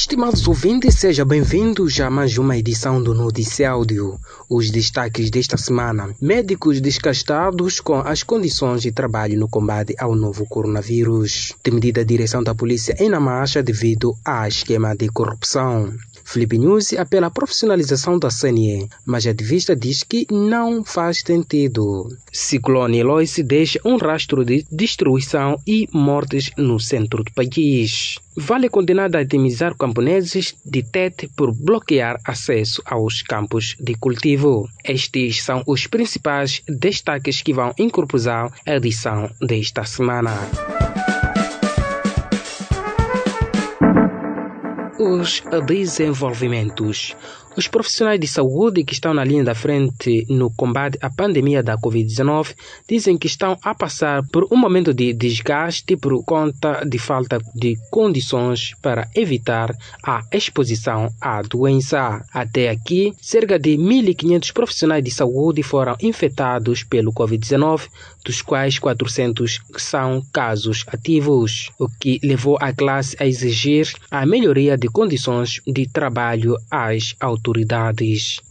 Estimados ouvintes, sejam bem-vindos a mais uma edição do Notícia Áudio. Os destaques desta semana: médicos desgastados com as condições de trabalho no combate ao novo coronavírus. Temida direção da polícia em marcha devido a esquema de corrupção. Felipe News apela à profissionalização da CNE, mas a ativista diz que não faz sentido. Ciclone Eloise deixa um rastro de destruição e mortes no centro do país. Vale condenada a indemnizar camponeses de Tete por bloquear acesso aos campos de cultivo. Estes são os principais destaques que vão incorporar a edição desta semana. Os desenvolvimentos. Os profissionais de saúde que estão na linha da frente no combate à pandemia da Covid-19 dizem que estão a passar por um momento de desgaste por conta de falta de condições para evitar a exposição à doença. Até aqui, cerca de 1.500 profissionais de saúde foram infectados pelo Covid-19, dos quais 400 são casos ativos, o que levou a classe a exigir a melhoria de condições de trabalho às autoridades.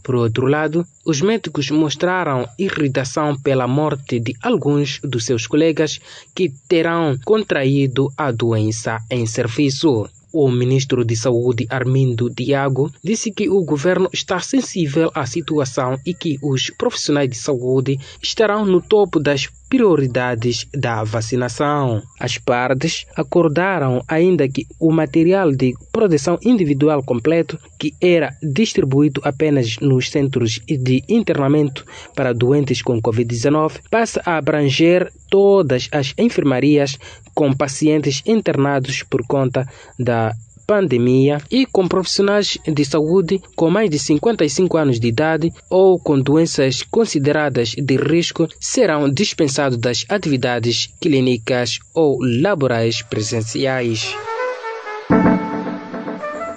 Por outro lado, os médicos mostraram irritação pela morte de alguns dos seus colegas que terão contraído a doença em serviço. O ministro de Saúde, Armindo Diago, disse que o governo está sensível à situação e que os profissionais de saúde estarão no topo das prioridades da vacinação. As partes acordaram ainda que o material de proteção individual completo, que era distribuído apenas nos centros de internamento para doentes com Covid-19, passa a abranger todas as enfermarias com pacientes internados por conta da pandemia e com profissionais de saúde com mais de 55 anos de idade ou com doenças consideradas de risco serão dispensados das atividades clínicas ou laborais presenciais.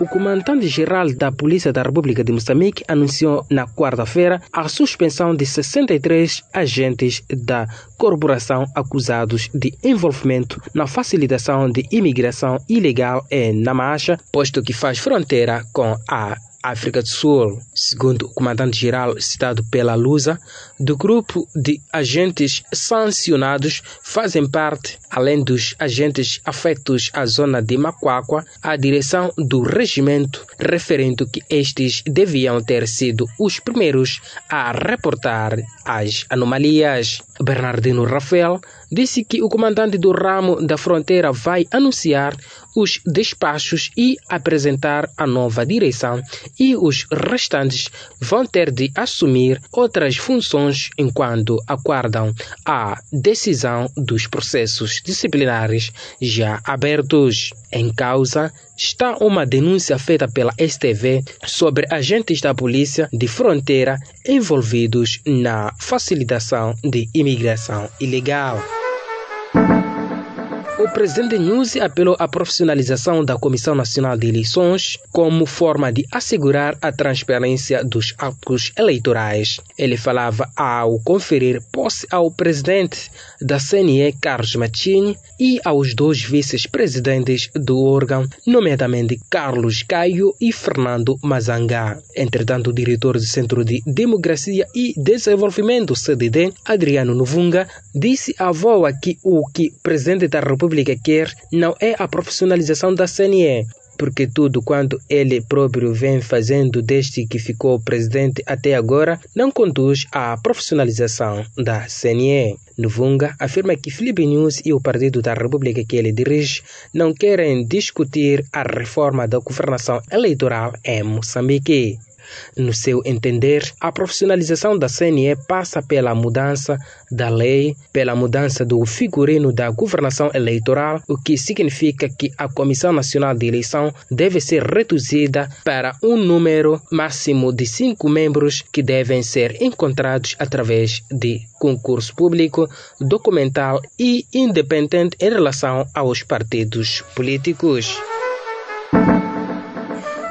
O comandante-geral da Polícia da República de Moçambique anunciou na quarta-feira a suspensão de 63 agentes da corporação acusados de envolvimento na facilitação de imigração ilegal em Namacha, posto que faz fronteira com a África do Sul, segundo o comandante-geral citado pela Lusa, do grupo de agentes sancionados fazem parte, além dos agentes afetos à zona de Macuacua, a direção do regimento, referendo que estes deviam ter sido os primeiros a reportar as anomalias. Bernardino Rafael disse que o comandante do ramo da fronteira vai anunciar os despachos e apresentar a nova direção e os restantes vão ter de assumir outras funções enquanto aguardam a decisão dos processos disciplinares já abertos. Em causa está uma denúncia feita pela STV sobre agentes da polícia de fronteira envolvidos na facilitação de imigração ilegal. O presidente Nuzi apelou à profissionalização da Comissão Nacional de Eleições como forma de assegurar a transparência dos atos eleitorais. Ele falava ao conferir posse ao presidente da CNE, Carlos Machini, e aos dois vice-presidentes do órgão, nomeadamente Carlos Caio e Fernando Mazanga. Entretanto, o diretor do Centro de Democracia e Desenvolvimento, CDD, Adriano Novunga, disse à VOA que o que o presidente da República República quer não é a profissionalização da CNE, porque tudo quanto ele próprio vem fazendo desde que ficou presidente até agora não conduz à profissionalização da CNE. Nuvunga afirma que Felipe News e o Partido da República que ele dirige não querem discutir a reforma da governação eleitoral em Moçambique. No seu entender, a profissionalização da CNE passa pela mudança da lei, pela mudança do figurino da governação eleitoral, o que significa que a Comissão Nacional de Eleição deve ser reduzida para um número máximo de cinco membros que devem ser encontrados através de concurso público, documental e independente em relação aos partidos políticos.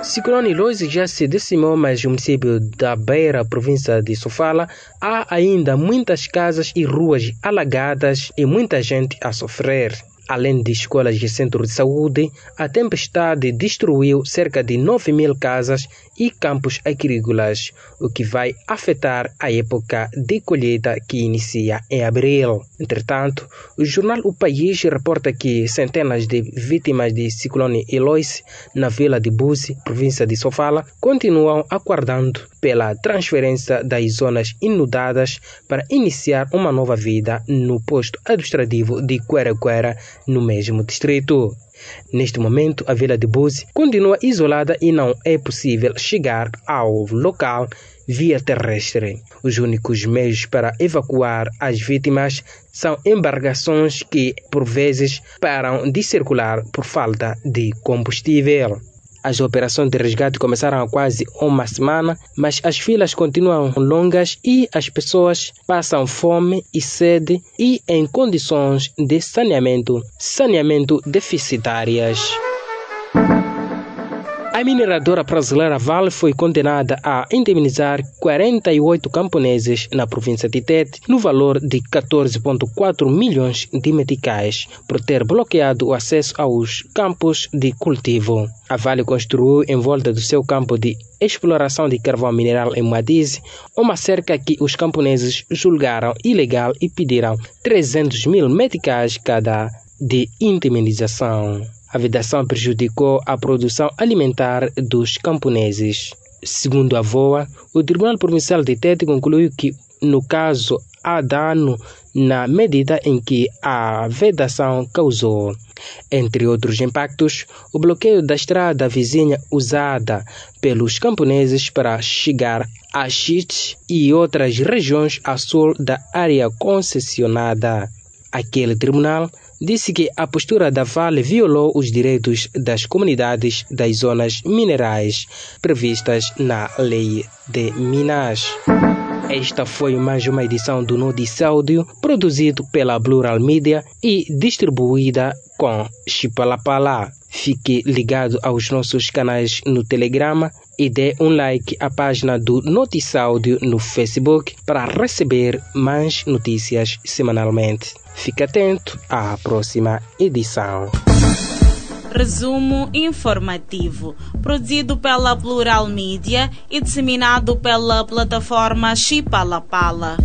Ciclone Loise já se decimou, mas no município da Beira, província de Sofala, há ainda muitas casas e ruas alagadas e muita gente a sofrer. Além de escolas e centros de saúde, a tempestade destruiu cerca de 9 mil casas e campos agrícolas, o que vai afetar a época de colheita que inicia em abril. Entretanto, o jornal O País reporta que centenas de vítimas de ciclone Eloise na vila de Buzi, província de Sofala, continuam aguardando pela transferência das zonas inundadas para iniciar uma nova vida no posto administrativo de Queraquera, no mesmo distrito. Neste momento, a vila de Buzi continua isolada e não é possível chegar ao local via terrestre. Os únicos meios para evacuar as vítimas são embarcações que, por vezes, param de circular por falta de combustível. As operações de resgate começaram há quase uma semana, mas as filas continuam longas e as pessoas passam fome e sede e em condições de saneamento, saneamento deficitárias. A mineradora brasileira Vale foi condenada a indemnizar 48 camponeses na província de Tete no valor de 14,4 milhões de meticais por ter bloqueado o acesso aos campos de cultivo. A Vale construiu em volta do seu campo de exploração de carvão mineral em Madize uma cerca que os camponeses julgaram ilegal e pediram 300 mil meticais cada de indemnização. A vedação prejudicou a produção alimentar dos camponeses. Segundo a VOA, o Tribunal Provincial de Tete concluiu que, no caso, há dano na medida em que a vedação causou. Entre outros impactos, o bloqueio da estrada vizinha usada pelos camponeses para chegar a Chite e outras regiões a sul da área concessionada. Aquele tribunal disse que a postura da Vale violou os direitos das comunidades das zonas minerais previstas na Lei de Minas. Esta foi mais uma edição do Notícia Áudio, produzido pela Plural Media e distribuída com Chipalapala. Fique ligado aos nossos canais no Telegrama e dê um like à página do Notícia Áudio no Facebook para receber mais notícias semanalmente. Fique atento à próxima edição. Resumo informativo, produzido pela Plural Mídia e disseminado pela plataforma Chipalapala.